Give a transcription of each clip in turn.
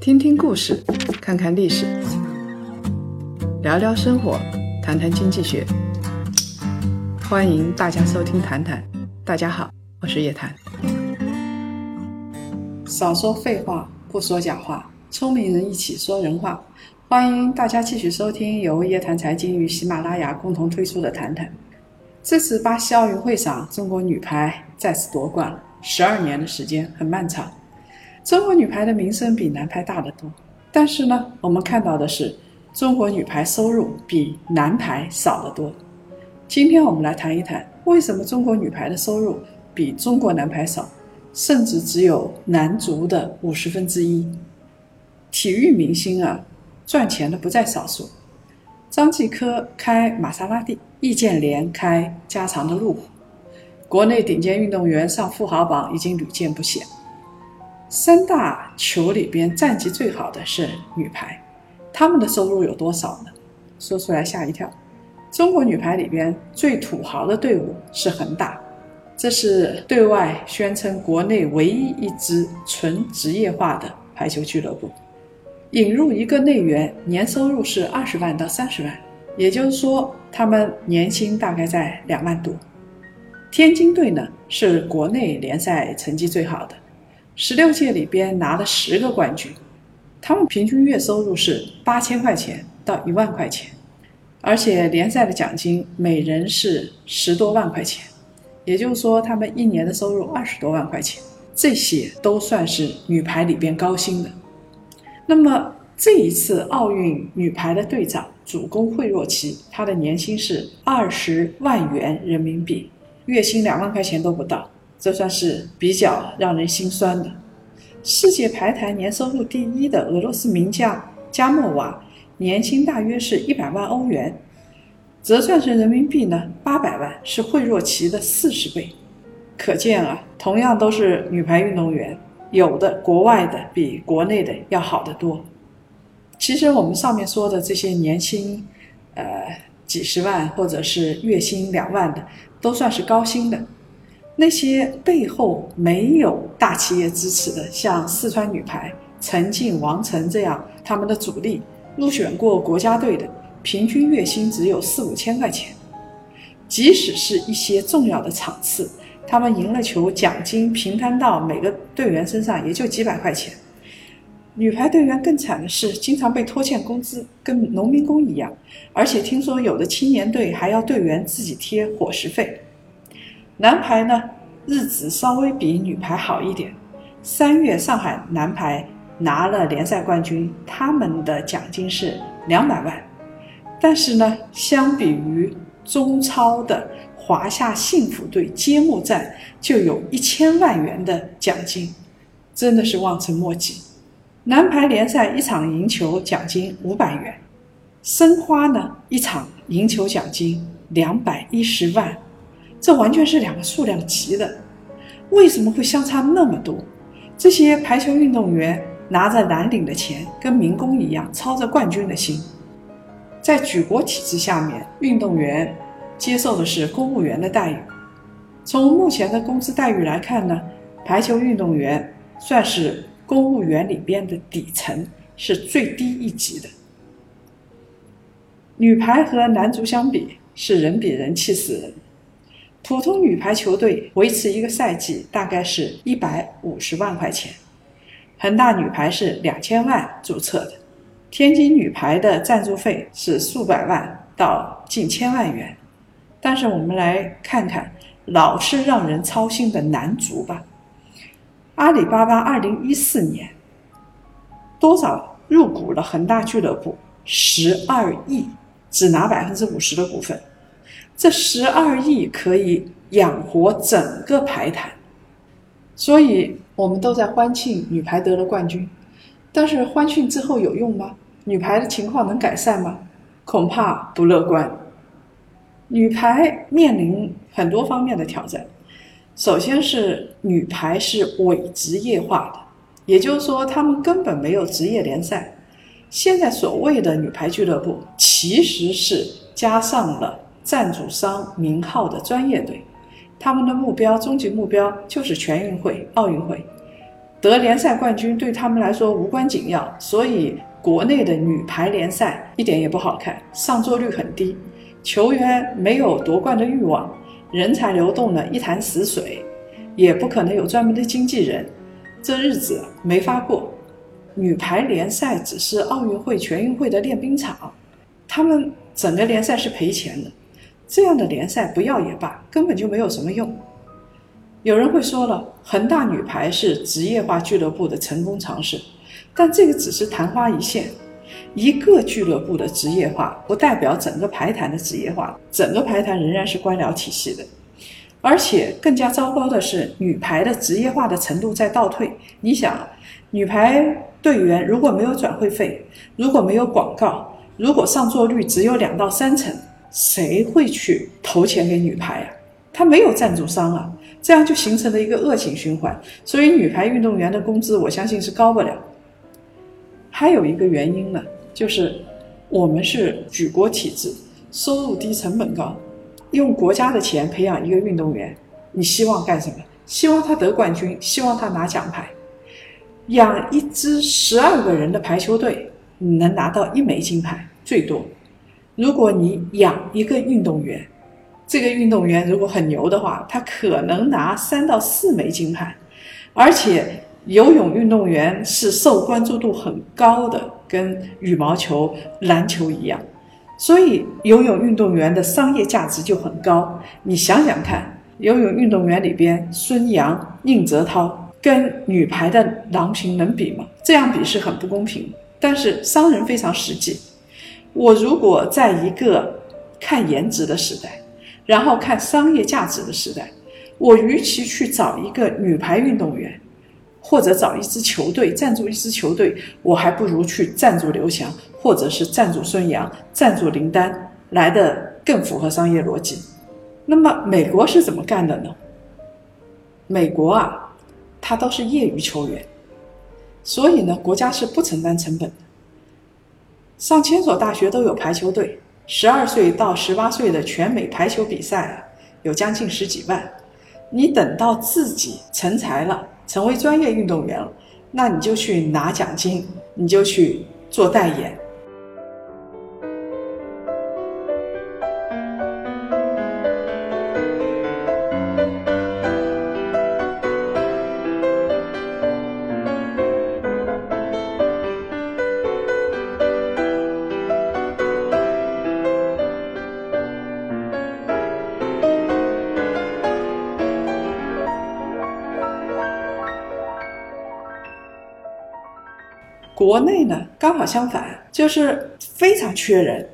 听听故事，看看历史，聊聊生活，谈谈经济学。欢迎大家收听《谈谈》，大家好，我是叶檀。少说废话，不说假话，聪明人一起说人话。欢迎大家继续收听由叶檀财经与喜马拉雅共同推出的《谈谈》。这次巴西奥运会上，中国女排再次夺冠了。十二年的时间很漫长，中国女排的名声比男排大得多。但是呢，我们看到的是，中国女排收入比男排少得多。今天我们来谈一谈，为什么中国女排的收入比中国男排少，甚至只有男足的五十分之一。体育明星啊，赚钱的不在少数。张继科开玛莎拉蒂，易建联开加长的路虎。国内顶尖运动员上富豪榜已经屡见不鲜。三大球里边战绩最好的是女排，他们的收入有多少呢？说出来吓一跳。中国女排里边最土豪的队伍是恒大，这是对外宣称国内唯一一支纯职业化的排球俱乐部。引入一个内援，年收入是二十万到三十万，也就是说，他们年薪大概在两万多。天津队呢是国内联赛成绩最好的，十六届里边拿了十个冠军，他们平均月收入是八千块钱到一万块钱，而且联赛的奖金每人是十多万块钱，也就是说他们一年的收入二十多万块钱，这些都算是女排里边高薪的。那么这一次奥运女排的队长主攻惠若琪，她的年薪是二十万元人民币。月薪两万块钱都不到，这算是比较让人心酸的。世界排坛年收入第一的俄罗斯名将加莫娃，年薪大约是一百万欧元，折算成人民币呢，八百万，是惠若琪的四十倍。可见啊，同样都是女排运动员，有的国外的比国内的要好得多。其实我们上面说的这些年薪，呃，几十万或者是月薪两万的。都算是高薪的，那些背后没有大企业支持的，像四川女排陈静、王晨这样，他们的主力入选过国家队的，平均月薪只有四五千块钱。即使是一些重要的场次，他们赢了球，奖金平摊到每个队员身上也就几百块钱。女排队员更惨的是，经常被拖欠工资，跟农民工一样。而且听说有的青年队还要队员自己贴伙食费。男排呢，日子稍微比女排好一点。三月上海男排拿了联赛冠军，他们的奖金是两百万。但是呢，相比于中超的华夏幸福队揭幕战，就有一千万元的奖金，真的是望尘莫及。男排联赛一场赢球奖金五百元。申花呢，一场赢球奖金两百一十万，这完全是两个数量级的。为什么会相差那么多？这些排球运动员拿着蓝领的钱，跟民工一样，操着冠军的心。在举国体制下面，运动员接受的是公务员的待遇。从目前的工资待遇来看呢，排球运动员算是公务员里边的底层，是最低一级的。女排和男足相比是人比人气死人。普通女排球队维持一个赛季大概是一百五十万块钱，恒大女排是两千万注册的，天津女排的赞助费是数百万到近千万元。但是我们来看看老是让人操心的男足吧。阿里巴巴二零一四年多少入股了恒大俱乐部？十二亿。只拿百分之五十的股份，这十二亿可以养活整个排坛，所以我们都在欢庆女排得了冠军，但是欢庆之后有用吗？女排的情况能改善吗？恐怕不乐观。女排面临很多方面的挑战，首先是女排是伪职业化的，也就是说他们根本没有职业联赛。现在所谓的女排俱乐部，其实是加上了赞助商名号的专业队，他们的目标终极目标就是全运会、奥运会。得联赛冠军对他们来说无关紧要，所以国内的女排联赛一点也不好看，上座率很低，球员没有夺冠的欲望，人才流动呢一潭死水，也不可能有专门的经纪人，这日子没法过。女排联赛只是奥运会、全运会的练兵场，他们整个联赛是赔钱的，这样的联赛不要也罢，根本就没有什么用。有人会说了，恒大女排是职业化俱乐部的成功尝试，但这个只是昙花一现。一个俱乐部的职业化不代表整个排坛的职业化，整个排坛仍然是官僚体系的。而且更加糟糕的是，女排的职业化的程度在倒退。你想，女排队员如果没有转会费，如果没有广告，如果上座率只有两到三成，谁会去投钱给女排啊？他没有赞助商啊。这样就形成了一个恶性循环，所以女排运动员的工资，我相信是高不了。还有一个原因呢，就是我们是举国体制，收入低，成本高，用国家的钱培养一个运动员，你希望干什么？希望他得冠军，希望他拿奖牌。养一支十二个人的排球队，你能拿到一枚金牌最多。如果你养一个运动员，这个运动员如果很牛的话，他可能拿三到四枚金牌，而且游泳运动员是受关注度很高的，跟羽毛球、篮球一样，所以游泳运动员的商业价值就很高。你想想看，游泳运动员里边，孙杨、宁泽涛跟女排的郎平能比吗？这样比是很不公平。但是商人非常实际，我如果在一个看颜值的时代。然后看商业价值的时代，我与其去找一个女排运动员，或者找一支球队赞助一支球队，我还不如去赞助刘翔，或者是赞助孙杨、赞助林丹来的更符合商业逻辑。那么美国是怎么干的呢？美国啊，他都是业余球员，所以呢，国家是不承担成本的。上千所大学都有排球队。十二岁到十八岁的全美排球比赛啊，有将近十几万。你等到自己成才了，成为专业运动员了，那你就去拿奖金，你就去做代言。国内呢，刚好相反，就是非常缺人。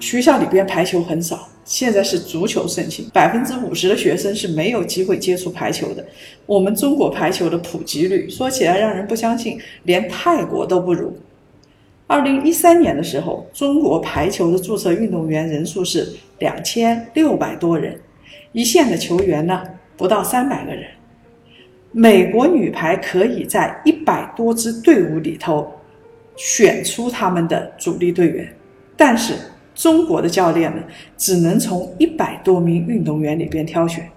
学校里边排球很少，现在是足球盛行，百分之五十的学生是没有机会接触排球的。我们中国排球的普及率说起来让人不相信，连泰国都不如。二零一三年的时候，中国排球的注册运动员人数是两千六百多人，一线的球员呢不到三百个人。美国女排可以在一百多支队伍里头。选出他们的主力队员，但是中国的教练呢，只能从一百多名运动员里边挑选，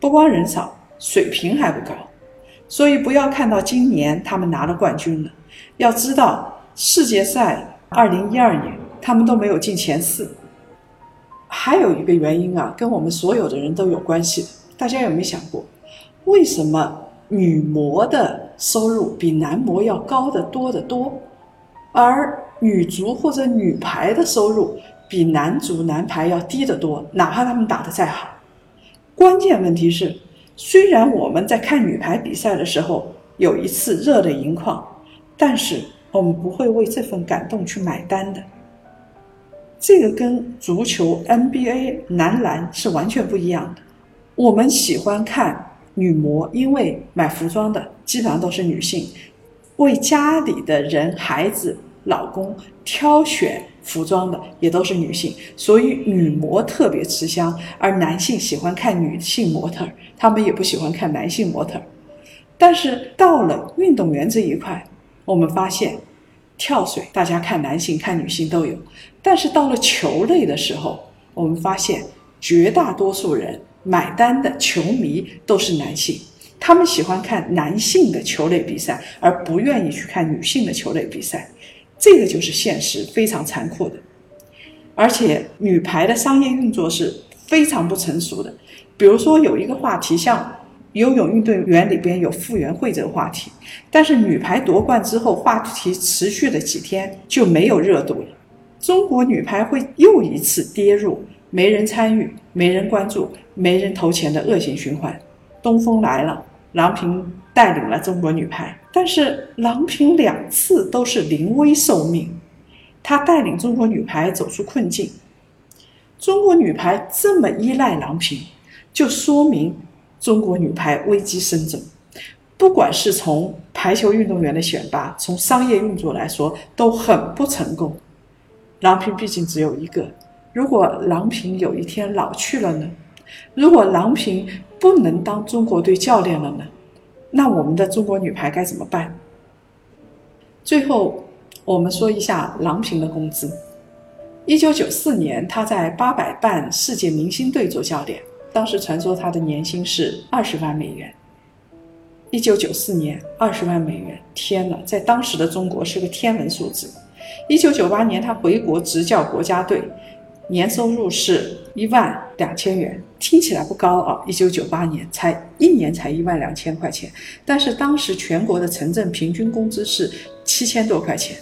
不光人少，水平还不高，所以不要看到今年他们拿了冠军了，要知道世界赛二零一二年他们都没有进前四。还有一个原因啊，跟我们所有的人都有关系，大家有没有想过，为什么？女模的收入比男模要高得多得多，而女足或者女排的收入比男足男排要低得多，哪怕他们打得再好。关键问题是，虽然我们在看女排比赛的时候有一次热泪盈眶，但是我们不会为这份感动去买单的。这个跟足球 NBA 男篮是完全不一样的。我们喜欢看。女模因为买服装的基本上都是女性，为家里的人、孩子、老公挑选服装的也都是女性，所以女模特别吃香。而男性喜欢看女性模特，他们也不喜欢看男性模特。但是到了运动员这一块，我们发现，跳水大家看男性看女性都有，但是到了球类的时候，我们发现绝大多数人。买单的球迷都是男性，他们喜欢看男性的球类比赛，而不愿意去看女性的球类比赛。这个就是现实，非常残酷的。而且女排的商业运作是非常不成熟的。比如说有一个话题，像游泳运动员里边有傅园慧这个话题，但是女排夺冠之后，话题持续了几天就没有热度了。中国女排会又一次跌入没人参与、没人关注、没人投钱的恶性循环。东风来了，郎平带领了中国女排，但是郎平两次都是临危受命。她带领中国女排走出困境，中国女排这么依赖郎平，就说明中国女排危机深重。不管是从排球运动员的选拔，从商业运作来说，都很不成功。郎平毕竟只有一个，如果郎平有一天老去了呢？如果郎平不能当中国队教练了呢？那我们的中国女排该怎么办？最后。我们说一下郎平的工资。一九九四年，他在八百伴世界明星队做教练，当时传说他的年薪是二十万美元。一九九四年，二十万美元，天呐，在当时的中国是个天文数字。一九九八年，他回国执教国家队，年收入是一万两千元，听起来不高啊。一九九八年才一年才一万两千块钱，但是当时全国的城镇平均工资是七千多块钱。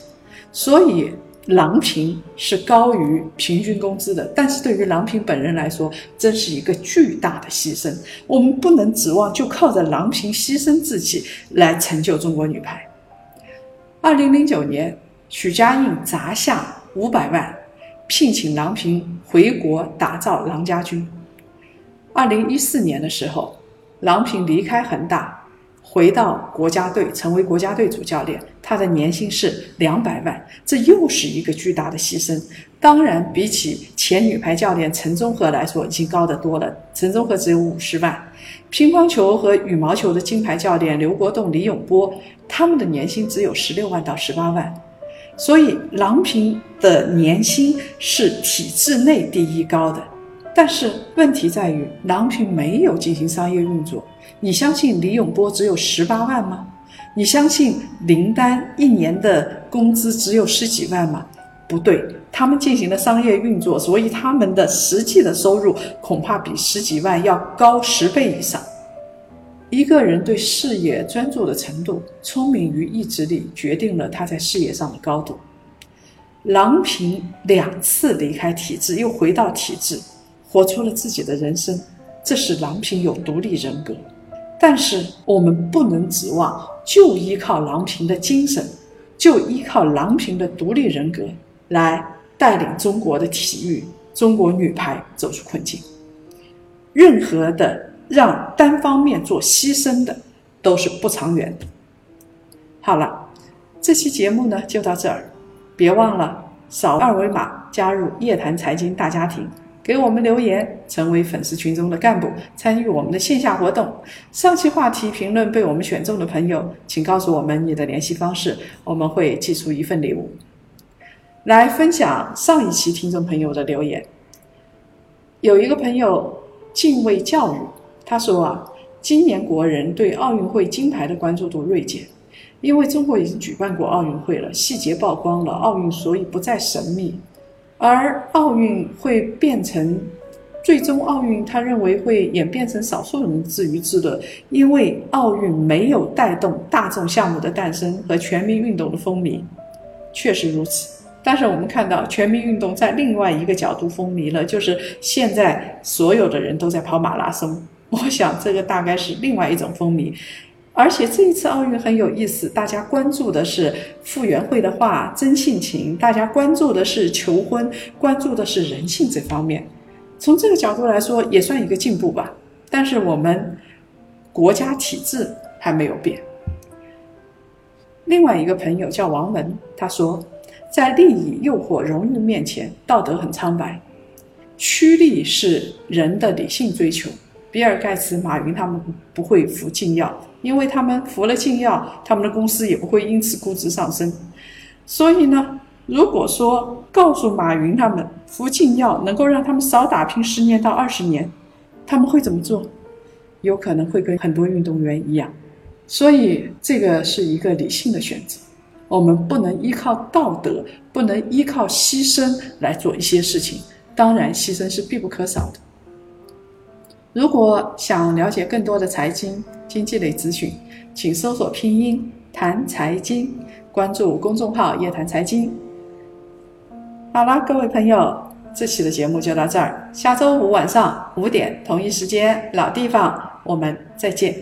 所以郎平是高于平均工资的，但是对于郎平本人来说，真是一个巨大的牺牲。我们不能指望就靠着郎平牺牲自己来成就中国女排。二零零九年，许家印砸下五百万，聘请郎平回国打造郎家军。二零一四年的时候，郎平离开恒大。回到国家队，成为国家队主教练，他的年薪是两百万，这又是一个巨大的牺牲。当然，比起前女排教练陈忠和来说，已经高得多了。陈忠和只有五十万，乒乓球和羽毛球的金牌教练刘国栋、李永波，他们的年薪只有十六万到十八万。所以，郎平的年薪是体制内第一高的。但是问题在于，郎平没有进行商业运作。你相信李永波只有十八万吗？你相信林丹一年的工资只有十几万吗？不对，他们进行了商业运作，所以他们的实际的收入恐怕比十几万要高十倍以上。一个人对事业专注的程度、聪明与意志力，决定了他在事业上的高度。郎平两次离开体制，又回到体制。活出了自己的人生，这是郎平有独立人格。但是我们不能指望就依靠郎平的精神，就依靠郎平的独立人格来带领中国的体育、中国女排走出困境。任何的让单方面做牺牲的，都是不长远的。好了，这期节目呢就到这儿，别忘了扫二维码加入夜谈财经大家庭。给我们留言，成为粉丝群中的干部，参与我们的线下活动。上期话题评论被我们选中的朋友，请告诉我们你的联系方式，我们会寄出一份礼物。来分享上一期听众朋友的留言。有一个朋友敬畏教育，他说啊，今年国人对奥运会金牌的关注度锐减，因为中国已经举办过奥运会了，细节曝光了，奥运所以不再神秘。而奥运会变成最终奥运，他认为会演变成少数人自娱自乐，因为奥运没有带动大众项目的诞生和全民运动的风靡，确实如此。但是我们看到全民运动在另外一个角度风靡了，就是现在所有的人都在跑马拉松，我想这个大概是另外一种风靡。而且这一次奥运很有意思，大家关注的是傅园慧的话真性情，大家关注的是求婚，关注的是人性这方面。从这个角度来说，也算一个进步吧。但是我们国家体制还没有变。另外一个朋友叫王文，他说，在利益、诱惑、荣誉面前，道德很苍白，趋利是人的理性追求。比尔盖茨、马云他们不会服禁药。因为他们服了禁药，他们的公司也不会因此估值上升。所以呢，如果说告诉马云他们服禁药能够让他们少打拼十年到二十年，他们会怎么做？有可能会跟很多运动员一样。所以这个是一个理性的选择，我们不能依靠道德，不能依靠牺牲来做一些事情。当然，牺牲是必不可少的。如果想了解更多的财经经济类资讯，请搜索拼音谈财经，关注公众号“夜谈财经”。好了，各位朋友，这期的节目就到这儿。下周五晚上五点同一时间老地方，我们再见。